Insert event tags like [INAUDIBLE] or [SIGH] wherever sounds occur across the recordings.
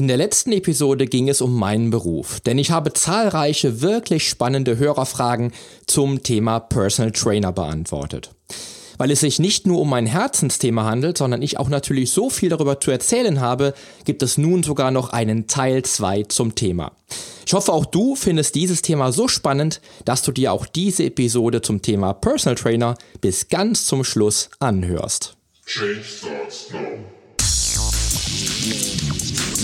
In der letzten Episode ging es um meinen Beruf, denn ich habe zahlreiche wirklich spannende Hörerfragen zum Thema Personal Trainer beantwortet. Weil es sich nicht nur um mein Herzensthema handelt, sondern ich auch natürlich so viel darüber zu erzählen habe, gibt es nun sogar noch einen Teil 2 zum Thema. Ich hoffe, auch du findest dieses Thema so spannend, dass du dir auch diese Episode zum Thema Personal Trainer bis ganz zum Schluss anhörst. Change starts now.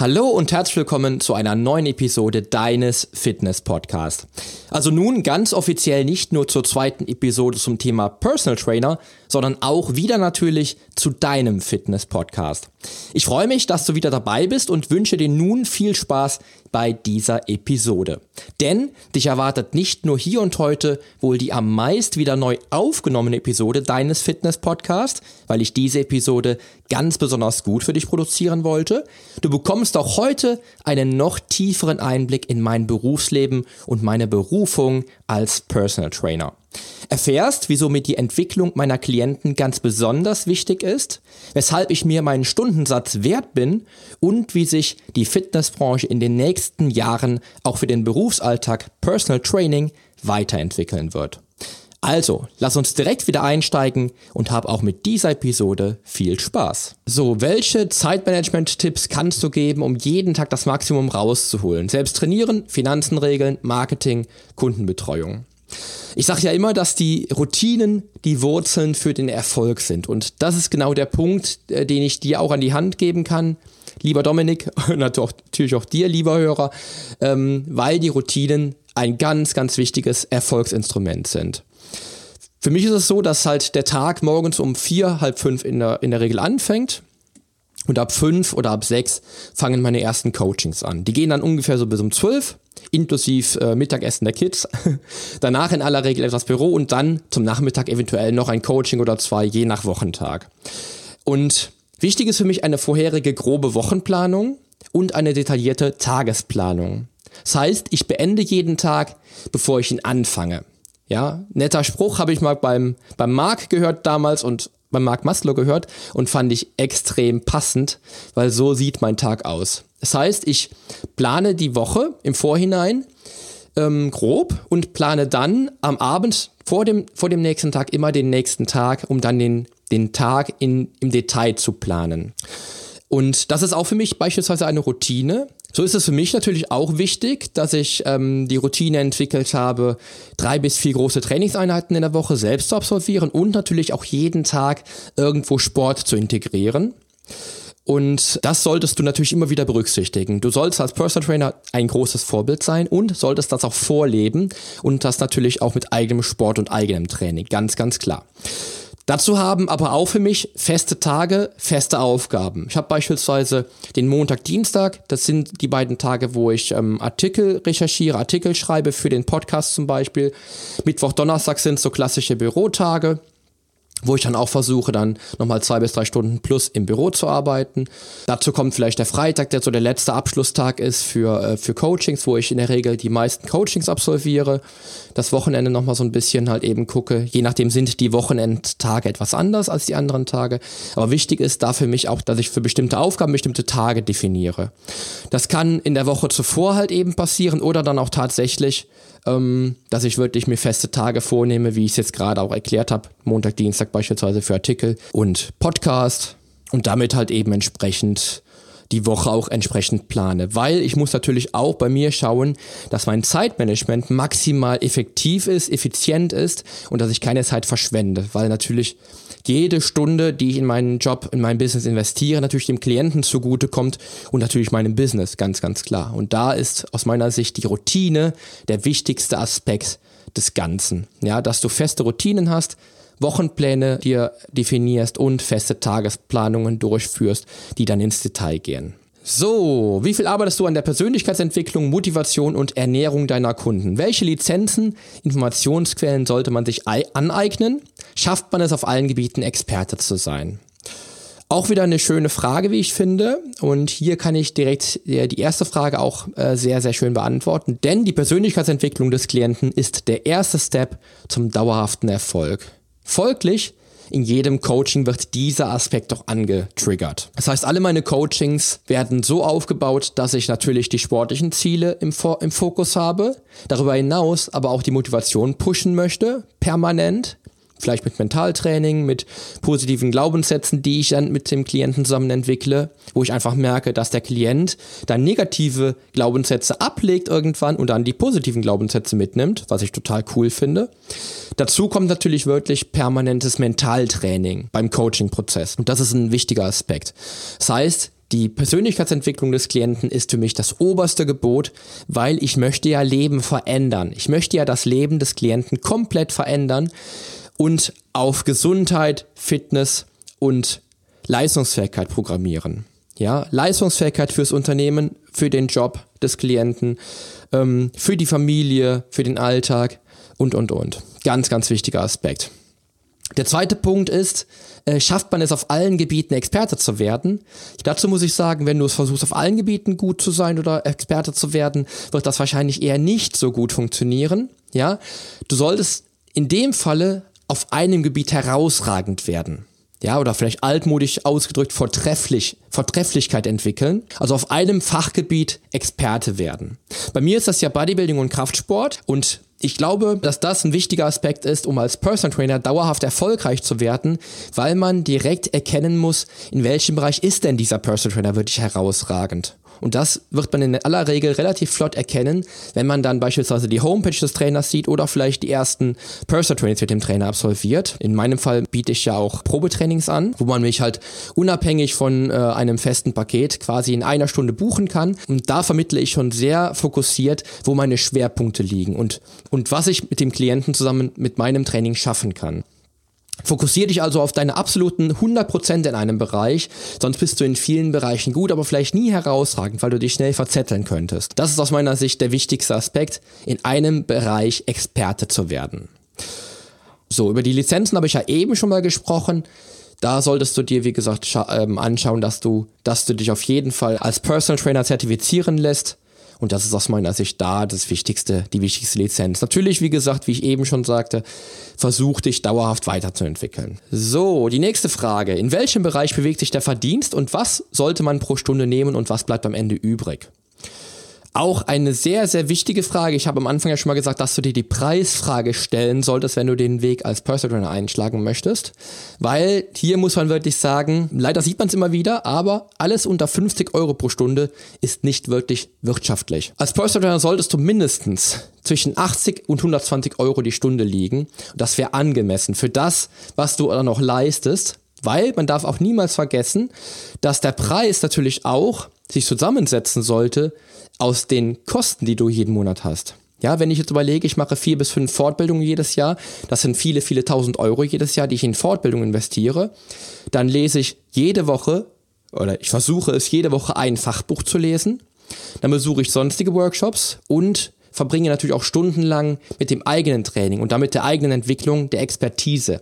Hallo und herzlich willkommen zu einer neuen Episode deines Fitness Podcast. Also nun ganz offiziell nicht nur zur zweiten Episode zum Thema Personal Trainer, sondern auch wieder natürlich zu deinem Fitness Podcast. Ich freue mich, dass du wieder dabei bist und wünsche dir nun viel Spaß bei dieser Episode. Denn dich erwartet nicht nur hier und heute wohl die am meist wieder neu aufgenommene Episode deines Fitness Podcasts, weil ich diese Episode ganz besonders gut für dich produzieren wollte. Du bekommst auch heute einen noch tieferen Einblick in mein Berufsleben und meine Berufung als Personal Trainer. Erfährst, wieso mir die Entwicklung meiner Klienten ganz besonders wichtig ist, weshalb ich mir meinen Stundensatz wert bin und wie sich die Fitnessbranche in den nächsten Jahren auch für den Berufsalltag Personal Training weiterentwickeln wird. Also, lass uns direkt wieder einsteigen und hab auch mit dieser Episode viel Spaß. So, welche Zeitmanagement-Tipps kannst du geben, um jeden Tag das Maximum rauszuholen? Selbst trainieren, Finanzen regeln, Marketing, Kundenbetreuung. Ich sage ja immer, dass die Routinen die Wurzeln für den Erfolg sind. Und das ist genau der Punkt, äh, den ich dir auch an die Hand geben kann, lieber Dominik, [LAUGHS] natürlich auch dir, lieber Hörer, ähm, weil die Routinen ein ganz, ganz wichtiges Erfolgsinstrument sind. Für mich ist es so, dass halt der Tag morgens um vier, halb fünf in der, in der Regel anfängt. Und ab fünf oder ab sechs fangen meine ersten Coachings an. Die gehen dann ungefähr so bis um zwölf inklusive äh, Mittagessen der Kids. [LAUGHS] Danach in aller Regel etwas Büro und dann zum Nachmittag eventuell noch ein Coaching oder zwei, je nach Wochentag. Und wichtig ist für mich eine vorherige grobe Wochenplanung und eine detaillierte Tagesplanung. Das heißt, ich beende jeden Tag, bevor ich ihn anfange. Ja, netter Spruch habe ich mal beim, beim Marc gehört damals und beim Marc Maslow gehört und fand ich extrem passend, weil so sieht mein Tag aus. Das heißt, ich plane die Woche im Vorhinein ähm, grob und plane dann am Abend vor dem, vor dem nächsten Tag immer den nächsten Tag, um dann den, den Tag in, im Detail zu planen. Und das ist auch für mich beispielsweise eine Routine. So ist es für mich natürlich auch wichtig, dass ich ähm, die Routine entwickelt habe, drei bis vier große Trainingseinheiten in der Woche selbst zu absolvieren und natürlich auch jeden Tag irgendwo Sport zu integrieren. Und das solltest du natürlich immer wieder berücksichtigen. Du sollst als Personal Trainer ein großes Vorbild sein und solltest das auch vorleben und das natürlich auch mit eigenem Sport und eigenem Training. Ganz, ganz klar. Dazu haben aber auch für mich feste Tage, feste Aufgaben. Ich habe beispielsweise den Montag, Dienstag, das sind die beiden Tage, wo ich ähm, Artikel recherchiere, Artikel schreibe für den Podcast zum Beispiel. Mittwoch, Donnerstag sind so klassische Bürotage wo ich dann auch versuche, dann nochmal zwei bis drei Stunden plus im Büro zu arbeiten. Dazu kommt vielleicht der Freitag, der so der letzte Abschlusstag ist für, äh, für Coachings, wo ich in der Regel die meisten Coachings absolviere. Das Wochenende nochmal so ein bisschen halt eben gucke. Je nachdem sind die Wochenendtage etwas anders als die anderen Tage. Aber wichtig ist da für mich auch, dass ich für bestimmte Aufgaben bestimmte Tage definiere. Das kann in der Woche zuvor halt eben passieren oder dann auch tatsächlich ähm, dass ich wirklich mir feste Tage vornehme, wie ich es jetzt gerade auch erklärt habe, Montag, Dienstag beispielsweise für Artikel und Podcast. Und damit halt eben entsprechend die Woche auch entsprechend plane, weil ich muss natürlich auch bei mir schauen, dass mein Zeitmanagement maximal effektiv ist, effizient ist und dass ich keine Zeit verschwende, weil natürlich jede Stunde, die ich in meinen Job, in mein Business investiere, natürlich dem Klienten zugute kommt und natürlich meinem Business, ganz, ganz klar. Und da ist aus meiner Sicht die Routine der wichtigste Aspekt des Ganzen. Ja, dass du feste Routinen hast, Wochenpläne dir definierst und feste Tagesplanungen durchführst, die dann ins Detail gehen. So, wie viel arbeitest du an der Persönlichkeitsentwicklung, Motivation und Ernährung deiner Kunden? Welche Lizenzen, Informationsquellen sollte man sich aneignen? Schafft man es auf allen Gebieten Experte zu sein? Auch wieder eine schöne Frage, wie ich finde. Und hier kann ich direkt die erste Frage auch äh, sehr, sehr schön beantworten. Denn die Persönlichkeitsentwicklung des Klienten ist der erste Step zum dauerhaften Erfolg. Folglich in jedem Coaching wird dieser Aspekt auch angetriggert. Das heißt, alle meine Coachings werden so aufgebaut, dass ich natürlich die sportlichen Ziele im, im Fokus habe, darüber hinaus aber auch die Motivation pushen möchte, permanent, vielleicht mit Mentaltraining, mit positiven Glaubenssätzen, die ich dann mit dem Klienten zusammen entwickle, wo ich einfach merke, dass der Klient dann negative Glaubenssätze ablegt irgendwann und dann die positiven Glaubenssätze mitnimmt, was ich total cool finde. Dazu kommt natürlich wirklich permanentes Mentaltraining beim Coaching-Prozess und das ist ein wichtiger Aspekt. Das heißt, die Persönlichkeitsentwicklung des Klienten ist für mich das oberste Gebot, weil ich möchte ja Leben verändern. Ich möchte ja das Leben des Klienten komplett verändern und auf Gesundheit, Fitness und Leistungsfähigkeit programmieren. Ja, Leistungsfähigkeit fürs Unternehmen, für den Job des Klienten, ähm, für die Familie, für den Alltag und, und, und. Ganz, ganz wichtiger Aspekt. Der zweite Punkt ist, äh, schafft man es auf allen Gebieten Experte zu werden? Dazu muss ich sagen, wenn du es versuchst, auf allen Gebieten gut zu sein oder Experte zu werden, wird das wahrscheinlich eher nicht so gut funktionieren. Ja, du solltest in dem Falle auf einem Gebiet herausragend werden. Ja, oder vielleicht altmodisch ausgedrückt Vortrefflich, Vortrefflichkeit entwickeln. Also auf einem Fachgebiet Experte werden. Bei mir ist das ja Bodybuilding und Kraftsport und ich glaube, dass das ein wichtiger Aspekt ist, um als Personal Trainer dauerhaft erfolgreich zu werden, weil man direkt erkennen muss, in welchem Bereich ist denn dieser Personal Trainer wirklich herausragend. Und das wird man in aller Regel relativ flott erkennen, wenn man dann beispielsweise die Homepage des Trainers sieht oder vielleicht die ersten Personal Trainings mit dem Trainer absolviert. In meinem Fall biete ich ja auch Probetrainings an, wo man mich halt unabhängig von äh, einem festen Paket quasi in einer Stunde buchen kann. Und da vermittle ich schon sehr fokussiert, wo meine Schwerpunkte liegen und, und was ich mit dem Klienten zusammen mit meinem Training schaffen kann. Fokussier dich also auf deine absoluten 100% in einem Bereich, sonst bist du in vielen Bereichen gut, aber vielleicht nie herausragend, weil du dich schnell verzetteln könntest. Das ist aus meiner Sicht der wichtigste Aspekt, in einem Bereich Experte zu werden. So, über die Lizenzen habe ich ja eben schon mal gesprochen. Da solltest du dir, wie gesagt, ähm, anschauen, dass du, dass du dich auf jeden Fall als Personal Trainer zertifizieren lässt. Und das ist aus meiner Sicht da das Wichtigste, die wichtigste Lizenz. Natürlich, wie gesagt, wie ich eben schon sagte, versuch dich dauerhaft weiterzuentwickeln. So, die nächste Frage. In welchem Bereich bewegt sich der Verdienst und was sollte man pro Stunde nehmen und was bleibt am Ende übrig? Auch eine sehr, sehr wichtige Frage. Ich habe am Anfang ja schon mal gesagt, dass du dir die Preisfrage stellen solltest, wenn du den Weg als Personal Trainer einschlagen möchtest. Weil hier muss man wirklich sagen, leider sieht man es immer wieder, aber alles unter 50 Euro pro Stunde ist nicht wirklich wirtschaftlich. Als Personal Trainer solltest du mindestens zwischen 80 und 120 Euro die Stunde liegen. Das wäre angemessen für das, was du dann noch leistest. Weil man darf auch niemals vergessen, dass der Preis natürlich auch sich zusammensetzen sollte aus den Kosten, die du jeden Monat hast. Ja, wenn ich jetzt überlege, ich mache vier bis fünf Fortbildungen jedes Jahr, das sind viele, viele tausend Euro jedes Jahr, die ich in Fortbildung investiere, dann lese ich jede Woche oder ich versuche es jede Woche ein Fachbuch zu lesen, dann besuche ich sonstige Workshops und verbringe natürlich auch stundenlang mit dem eigenen Training und damit der eigenen Entwicklung, der Expertise.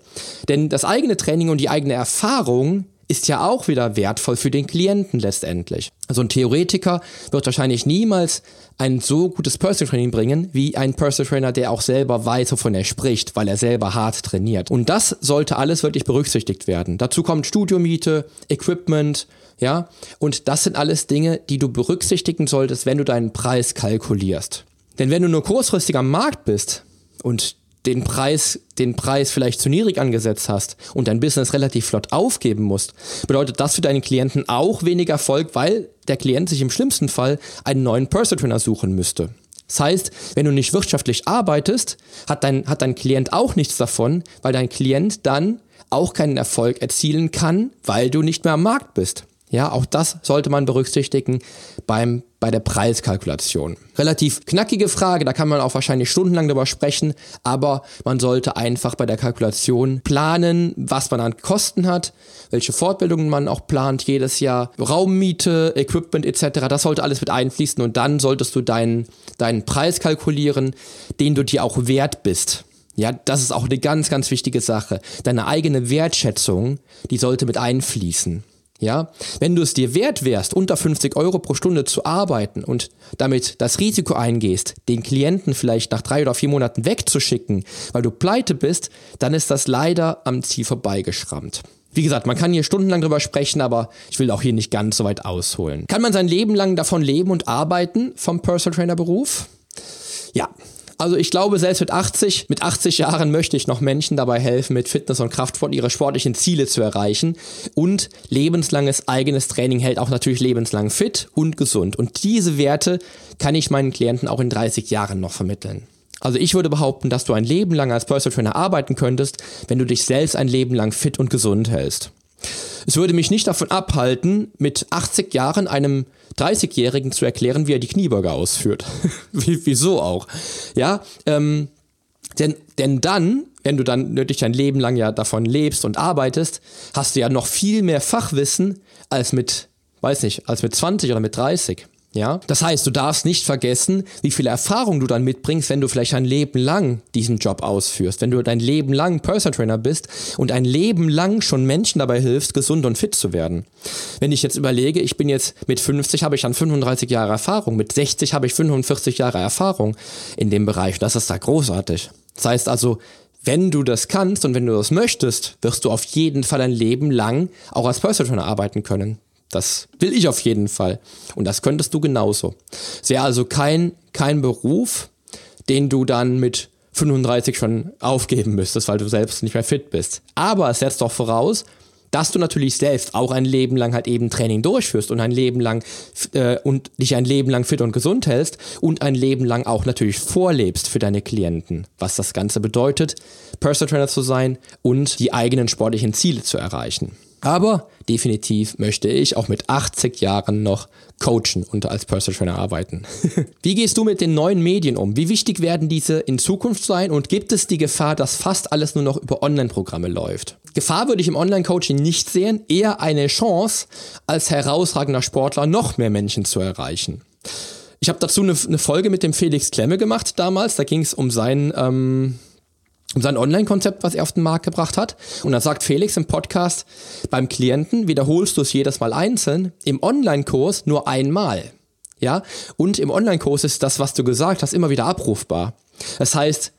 Denn das eigene Training und die eigene Erfahrung ist ja auch wieder wertvoll für den Klienten letztendlich. Also ein Theoretiker wird wahrscheinlich niemals ein so gutes Personal Training bringen, wie ein Personal Trainer, der auch selber weiß, wovon er spricht, weil er selber hart trainiert. Und das sollte alles wirklich berücksichtigt werden. Dazu kommt Studiomiete, Equipment, ja, und das sind alles Dinge, die du berücksichtigen solltest, wenn du deinen Preis kalkulierst. Denn wenn du nur kurzfristig am Markt bist und den Preis, den Preis vielleicht zu niedrig angesetzt hast und dein Business relativ flott aufgeben musst, bedeutet das für deinen Klienten auch weniger Erfolg, weil der Klient sich im schlimmsten Fall einen neuen Personal Trainer suchen müsste. Das heißt, wenn du nicht wirtschaftlich arbeitest, hat dein, hat dein Klient auch nichts davon, weil dein Klient dann auch keinen Erfolg erzielen kann, weil du nicht mehr am Markt bist. Ja, auch das sollte man berücksichtigen beim, bei der Preiskalkulation. Relativ knackige Frage, da kann man auch wahrscheinlich stundenlang darüber sprechen, aber man sollte einfach bei der Kalkulation planen, was man an Kosten hat, welche Fortbildungen man auch plant jedes Jahr, Raummiete, Equipment etc. Das sollte alles mit einfließen und dann solltest du deinen, deinen Preis kalkulieren, den du dir auch wert bist. Ja, das ist auch eine ganz, ganz wichtige Sache. Deine eigene Wertschätzung, die sollte mit einfließen. Ja, wenn du es dir wert wärst, unter 50 Euro pro Stunde zu arbeiten und damit das Risiko eingehst, den Klienten vielleicht nach drei oder vier Monaten wegzuschicken, weil du pleite bist, dann ist das leider am Ziel vorbeigeschrammt. Wie gesagt, man kann hier stundenlang drüber sprechen, aber ich will auch hier nicht ganz so weit ausholen. Kann man sein Leben lang davon leben und arbeiten vom Personal Trainer Beruf? Ja, also ich glaube, selbst mit 80, mit 80 Jahren möchte ich noch Menschen dabei helfen, mit Fitness und Kraftsport ihre sportlichen Ziele zu erreichen. Und lebenslanges eigenes Training hält auch natürlich lebenslang fit und gesund. Und diese Werte kann ich meinen Klienten auch in 30 Jahren noch vermitteln. Also ich würde behaupten, dass du ein Leben lang als Personal Trainer arbeiten könntest, wenn du dich selbst ein Leben lang fit und gesund hältst. Es würde mich nicht davon abhalten, mit 80 Jahren einem 30-Jährigen zu erklären, wie er die Kniebeuge ausführt. [LAUGHS] Wieso auch? Ja, ähm, denn, denn dann, wenn du dann natürlich dein Leben lang ja davon lebst und arbeitest, hast du ja noch viel mehr Fachwissen als mit, weiß nicht, als mit 20 oder mit 30. Ja, das heißt, du darfst nicht vergessen, wie viel Erfahrung du dann mitbringst, wenn du vielleicht ein Leben lang diesen Job ausführst, wenn du dein Leben lang Personal Trainer bist und ein Leben lang schon Menschen dabei hilfst, gesund und fit zu werden. Wenn ich jetzt überlege, ich bin jetzt mit 50 habe ich dann 35 Jahre Erfahrung, mit 60 habe ich 45 Jahre Erfahrung in dem Bereich. Das ist da großartig. Das heißt also, wenn du das kannst und wenn du das möchtest, wirst du auf jeden Fall ein Leben lang auch als Personal Trainer arbeiten können. Das will ich auf jeden Fall. Und das könntest du genauso. Es wäre also kein, kein Beruf, den du dann mit 35 schon aufgeben müsstest, weil du selbst nicht mehr fit bist. Aber es setzt doch voraus, dass du natürlich selbst auch ein Leben lang halt eben Training durchführst und ein Leben lang äh, und dich ein Leben lang fit und gesund hältst und ein Leben lang auch natürlich vorlebst für deine Klienten, was das Ganze bedeutet, Personal Trainer zu sein und die eigenen sportlichen Ziele zu erreichen. Aber definitiv möchte ich auch mit 80 Jahren noch coachen und als Personal Trainer arbeiten. [LAUGHS] Wie gehst du mit den neuen Medien um? Wie wichtig werden diese in Zukunft sein und gibt es die Gefahr, dass fast alles nur noch über Online-Programme läuft? Gefahr würde ich im Online-Coaching nicht sehen, eher eine Chance, als herausragender Sportler noch mehr Menschen zu erreichen. Ich habe dazu eine, eine, Folge mit dem Felix Klemme gemacht damals. Da ging es um sein ähm, sein Online-Konzept, was er auf den Markt gebracht hat. Und dann sagt Felix im Podcast, beim Klienten wiederholst du es jedes Mal einzeln, im Online-Kurs nur einmal. Ja, und im Online-Kurs ist das, was du gesagt hast, immer wieder abrufbar. Das heißt,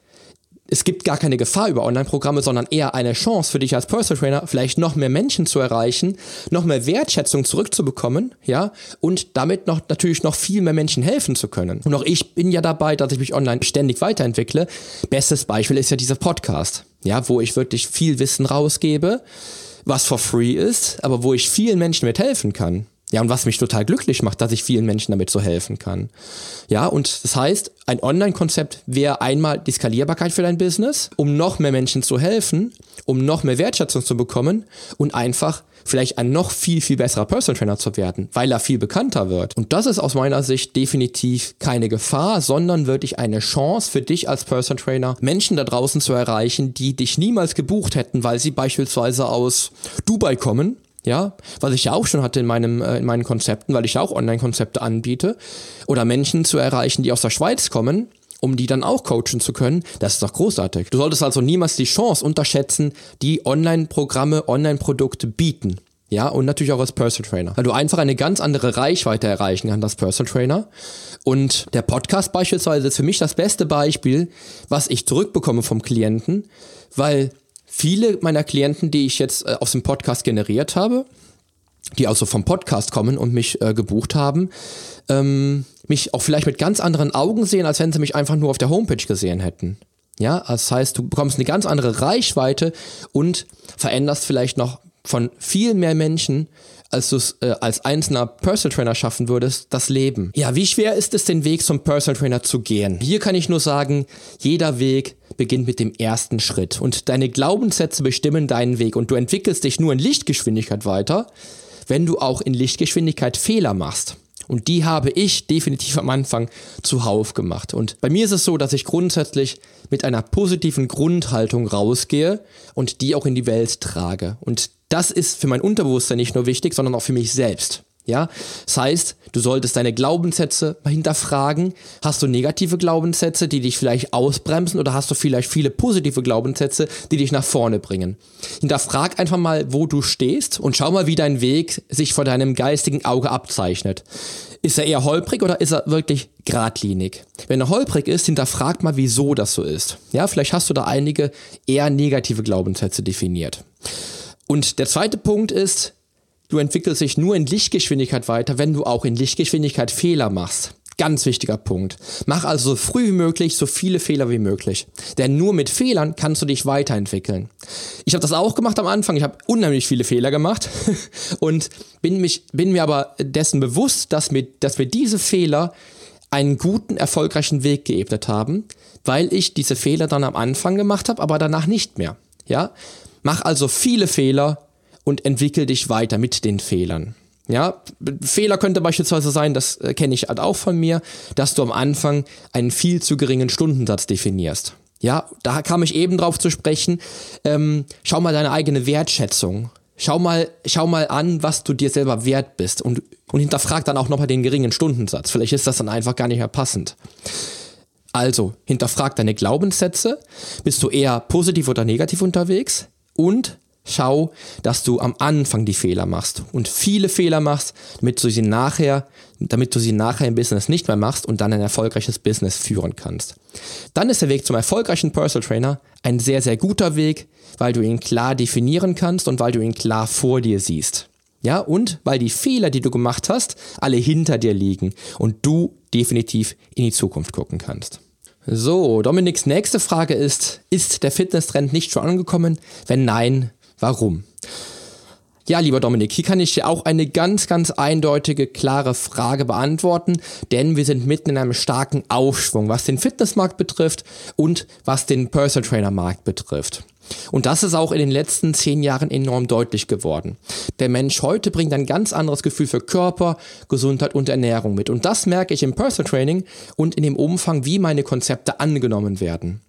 es gibt gar keine Gefahr über Online-Programme, sondern eher eine Chance für dich als Personal Trainer, vielleicht noch mehr Menschen zu erreichen, noch mehr Wertschätzung zurückzubekommen, ja, und damit noch natürlich noch viel mehr Menschen helfen zu können. Und auch ich bin ja dabei, dass ich mich online ständig weiterentwickle. Bestes Beispiel ist ja dieser Podcast, ja, wo ich wirklich viel Wissen rausgebe, was for free ist, aber wo ich vielen Menschen mithelfen kann. Ja, und was mich total glücklich macht, dass ich vielen Menschen damit so helfen kann. Ja, und das heißt, ein Online-Konzept wäre einmal die Skalierbarkeit für dein Business, um noch mehr Menschen zu helfen, um noch mehr Wertschätzung zu bekommen und einfach vielleicht ein noch viel, viel besserer Personal Trainer zu werden, weil er viel bekannter wird. Und das ist aus meiner Sicht definitiv keine Gefahr, sondern wirklich eine Chance für dich als Personal Trainer, Menschen da draußen zu erreichen, die dich niemals gebucht hätten, weil sie beispielsweise aus Dubai kommen ja, was ich ja auch schon hatte in, meinem, äh, in meinen Konzepten, weil ich ja auch Online-Konzepte anbiete, oder Menschen zu erreichen, die aus der Schweiz kommen, um die dann auch coachen zu können, das ist doch großartig. Du solltest also niemals die Chance unterschätzen, die Online-Programme, Online-Produkte bieten. Ja, und natürlich auch als Personal Trainer. Weil du einfach eine ganz andere Reichweite erreichen kannst als Personal Trainer. Und der Podcast beispielsweise ist für mich das beste Beispiel, was ich zurückbekomme vom Klienten, weil viele meiner Klienten, die ich jetzt äh, aus dem Podcast generiert habe, die also vom Podcast kommen und mich äh, gebucht haben, ähm, mich auch vielleicht mit ganz anderen Augen sehen, als wenn sie mich einfach nur auf der Homepage gesehen hätten. Ja, das heißt, du bekommst eine ganz andere Reichweite und veränderst vielleicht noch von viel mehr Menschen, als du es äh, als einzelner Personal Trainer schaffen würdest, das Leben. Ja, wie schwer ist es, den Weg zum Personal Trainer zu gehen? Hier kann ich nur sagen, jeder Weg beginnt mit dem ersten Schritt und deine Glaubenssätze bestimmen deinen Weg und du entwickelst dich nur in Lichtgeschwindigkeit weiter, wenn du auch in Lichtgeschwindigkeit Fehler machst. Und die habe ich definitiv am Anfang zuhauf gemacht. Und bei mir ist es so, dass ich grundsätzlich mit einer positiven Grundhaltung rausgehe und die auch in die Welt trage. Und das ist für mein Unterbewusstsein nicht nur wichtig, sondern auch für mich selbst. Ja, das heißt, du solltest deine Glaubenssätze hinterfragen. Hast du negative Glaubenssätze, die dich vielleicht ausbremsen oder hast du vielleicht viele positive Glaubenssätze, die dich nach vorne bringen? Hinterfrag einfach mal, wo du stehst und schau mal, wie dein Weg sich vor deinem geistigen Auge abzeichnet. Ist er eher holprig oder ist er wirklich geradlinig? Wenn er holprig ist, hinterfrag mal, wieso das so ist. Ja, vielleicht hast du da einige eher negative Glaubenssätze definiert. Und der zweite Punkt ist, Du entwickelst dich nur in Lichtgeschwindigkeit weiter, wenn du auch in Lichtgeschwindigkeit Fehler machst. Ganz wichtiger Punkt. Mach also so früh wie möglich so viele Fehler wie möglich. Denn nur mit Fehlern kannst du dich weiterentwickeln. Ich habe das auch gemacht am Anfang. Ich habe unheimlich viele Fehler gemacht [LAUGHS] und bin, mich, bin mir aber dessen bewusst, dass mir, dass mir diese Fehler einen guten, erfolgreichen Weg geebnet haben, weil ich diese Fehler dann am Anfang gemacht habe, aber danach nicht mehr. Ja? Mach also viele Fehler und entwickel dich weiter mit den Fehlern. Ja, Fehler könnte beispielsweise sein, das äh, kenne ich halt auch von mir, dass du am Anfang einen viel zu geringen Stundensatz definierst. Ja, da kam ich eben drauf zu sprechen. Ähm, schau mal deine eigene Wertschätzung. Schau mal, schau mal an, was du dir selber wert bist und, und hinterfrag dann auch nochmal den geringen Stundensatz. Vielleicht ist das dann einfach gar nicht mehr passend. Also, hinterfrag deine Glaubenssätze. Bist du eher positiv oder negativ unterwegs? Und Schau, dass du am Anfang die Fehler machst und viele Fehler machst, damit du sie nachher, damit du sie nachher im Business nicht mehr machst und dann ein erfolgreiches Business führen kannst. Dann ist der Weg zum erfolgreichen Personal Trainer ein sehr, sehr guter Weg, weil du ihn klar definieren kannst und weil du ihn klar vor dir siehst. Ja, und weil die Fehler, die du gemacht hast, alle hinter dir liegen und du definitiv in die Zukunft gucken kannst. So, Dominiks nächste Frage ist, ist der Fitnesstrend nicht schon angekommen? Wenn nein, Warum? Ja, lieber Dominik, hier kann ich dir auch eine ganz, ganz eindeutige, klare Frage beantworten, denn wir sind mitten in einem starken Aufschwung, was den Fitnessmarkt betrifft und was den Personal Trainer Markt betrifft. Und das ist auch in den letzten zehn Jahren enorm deutlich geworden. Der Mensch heute bringt ein ganz anderes Gefühl für Körper, Gesundheit und Ernährung mit. Und das merke ich im Personal Training und in dem Umfang, wie meine Konzepte angenommen werden.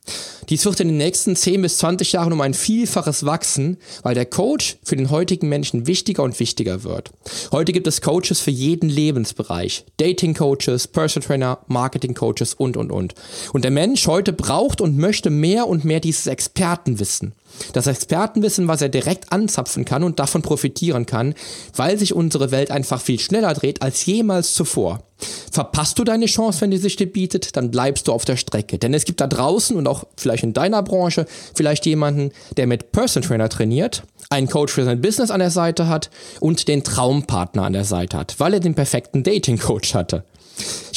Dies wird in den nächsten 10 bis 20 Jahren um ein Vielfaches wachsen, weil der Coach für den heutigen Menschen wichtiger und wichtiger wird. Heute gibt es Coaches für jeden Lebensbereich. Dating Coaches, Personal Trainer, Marketing Coaches und, und, und. Und der Mensch heute braucht und möchte mehr und mehr dieses Expertenwissen. Das Expertenwissen, was er direkt anzapfen kann und davon profitieren kann, weil sich unsere Welt einfach viel schneller dreht als jemals zuvor. Verpasst du deine Chance, wenn die sich dir bietet, dann bleibst du auf der Strecke. Denn es gibt da draußen und auch vielleicht in deiner Branche vielleicht jemanden, der mit Person Trainer trainiert, einen Coach für sein Business an der Seite hat und den Traumpartner an der Seite hat, weil er den perfekten Dating Coach hatte.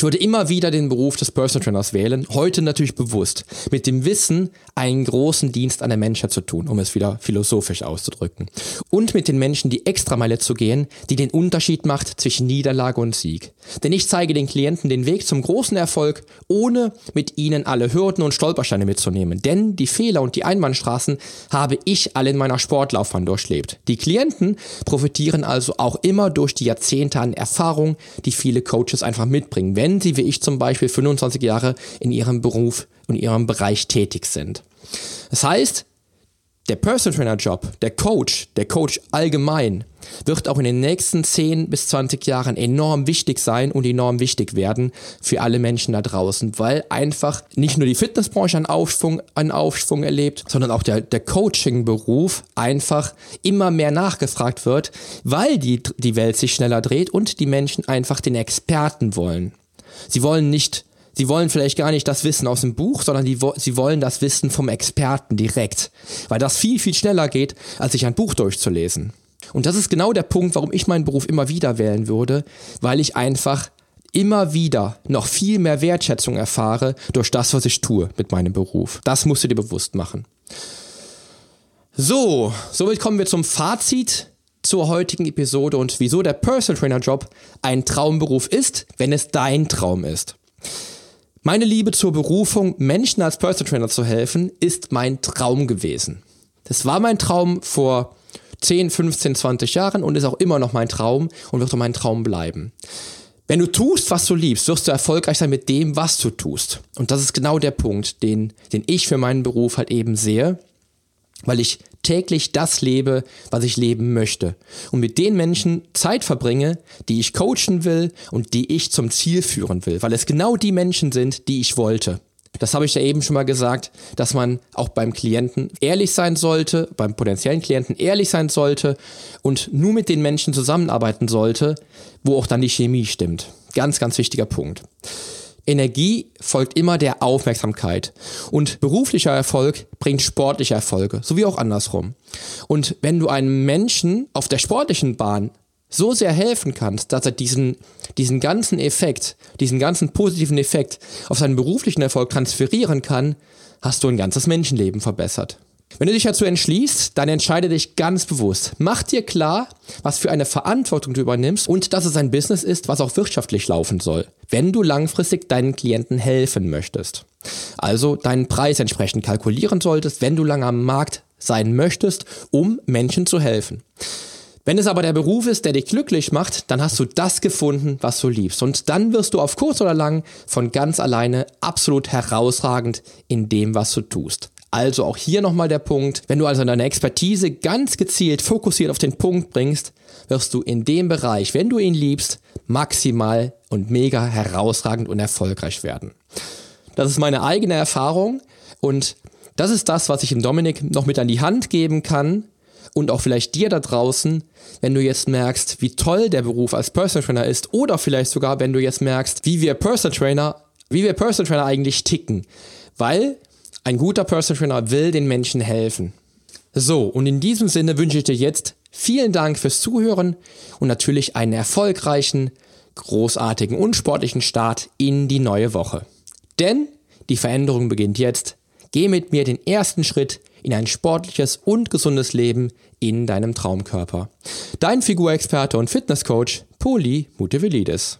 Ich wollte immer wieder den Beruf des Personal Trainers wählen, heute natürlich bewusst, mit dem Wissen, einen großen Dienst an der Menschheit zu tun, um es wieder philosophisch auszudrücken. Und mit den Menschen die Extrameile zu gehen, die den Unterschied macht zwischen Niederlage und Sieg. Denn ich zeige den Klienten den Weg zum großen Erfolg, ohne mit ihnen alle Hürden und Stolpersteine mitzunehmen. Denn die Fehler und die Einbahnstraßen habe ich alle in meiner Sportlaufbahn durchlebt. Die Klienten profitieren also auch immer durch die Jahrzehnte an Erfahrung, die viele Coaches einfach mitbringen, wenn sie wie ich zum Beispiel 25 Jahre in ihrem Beruf und ihrem Bereich tätig sind. Das heißt, der Personal Trainer Job, der Coach, der Coach allgemein, wird auch in den nächsten 10 bis 20 Jahren enorm wichtig sein und enorm wichtig werden für alle Menschen da draußen, weil einfach nicht nur die Fitnessbranche einen Aufschwung, einen Aufschwung erlebt, sondern auch der, der Coaching-Beruf einfach immer mehr nachgefragt wird, weil die, die Welt sich schneller dreht und die Menschen einfach den Experten wollen. Sie wollen nicht Sie wollen vielleicht gar nicht das Wissen aus dem Buch, sondern die, sie wollen das Wissen vom Experten direkt, weil das viel, viel schneller geht, als sich ein Buch durchzulesen. Und das ist genau der Punkt, warum ich meinen Beruf immer wieder wählen würde, weil ich einfach immer wieder noch viel mehr Wertschätzung erfahre durch das, was ich tue mit meinem Beruf. Das musst du dir bewusst machen. So, somit kommen wir zum Fazit zur heutigen Episode und wieso der Personal Trainer Job ein Traumberuf ist, wenn es dein Traum ist. Meine Liebe zur Berufung, Menschen als Personal Trainer zu helfen, ist mein Traum gewesen. Das war mein Traum vor 10, 15, 20 Jahren und ist auch immer noch mein Traum und wird auch mein Traum bleiben. Wenn du tust, was du liebst, wirst du erfolgreich sein mit dem, was du tust. Und das ist genau der Punkt, den, den ich für meinen Beruf halt eben sehe, weil ich täglich das lebe, was ich leben möchte. Und mit den Menschen Zeit verbringe, die ich coachen will und die ich zum Ziel führen will, weil es genau die Menschen sind, die ich wollte. Das habe ich ja eben schon mal gesagt, dass man auch beim Klienten ehrlich sein sollte, beim potenziellen Klienten ehrlich sein sollte und nur mit den Menschen zusammenarbeiten sollte, wo auch dann die Chemie stimmt. Ganz, ganz wichtiger Punkt. Energie folgt immer der Aufmerksamkeit. Und beruflicher Erfolg bringt sportliche Erfolge, sowie auch andersrum. Und wenn du einem Menschen auf der sportlichen Bahn so sehr helfen kannst, dass er diesen, diesen ganzen Effekt, diesen ganzen positiven Effekt auf seinen beruflichen Erfolg transferieren kann, hast du ein ganzes Menschenleben verbessert. Wenn du dich dazu entschließt, dann entscheide dich ganz bewusst. Mach dir klar, was für eine Verantwortung du übernimmst und dass es ein Business ist, was auch wirtschaftlich laufen soll, wenn du langfristig deinen Klienten helfen möchtest. Also deinen Preis entsprechend kalkulieren solltest, wenn du lange am Markt sein möchtest, um Menschen zu helfen. Wenn es aber der Beruf ist, der dich glücklich macht, dann hast du das gefunden, was du liebst. Und dann wirst du auf kurz oder lang von ganz alleine absolut herausragend in dem, was du tust. Also auch hier nochmal der Punkt, wenn du also deine Expertise ganz gezielt fokussiert auf den Punkt bringst, wirst du in dem Bereich, wenn du ihn liebst, maximal und mega herausragend und erfolgreich werden. Das ist meine eigene Erfahrung und das ist das, was ich dem Dominik noch mit an die Hand geben kann und auch vielleicht dir da draußen, wenn du jetzt merkst, wie toll der Beruf als Personal Trainer ist oder vielleicht sogar, wenn du jetzt merkst, wie wir Personal Trainer, wie wir Personal Trainer eigentlich ticken. Weil ein guter Personal Trainer will den Menschen helfen. So, und in diesem Sinne wünsche ich dir jetzt vielen Dank fürs Zuhören und natürlich einen erfolgreichen, großartigen und sportlichen Start in die neue Woche. Denn die Veränderung beginnt jetzt. Geh mit mir den ersten Schritt in ein sportliches und gesundes Leben in deinem Traumkörper. Dein Figurexperte und Fitnesscoach Poli Mutevelidis.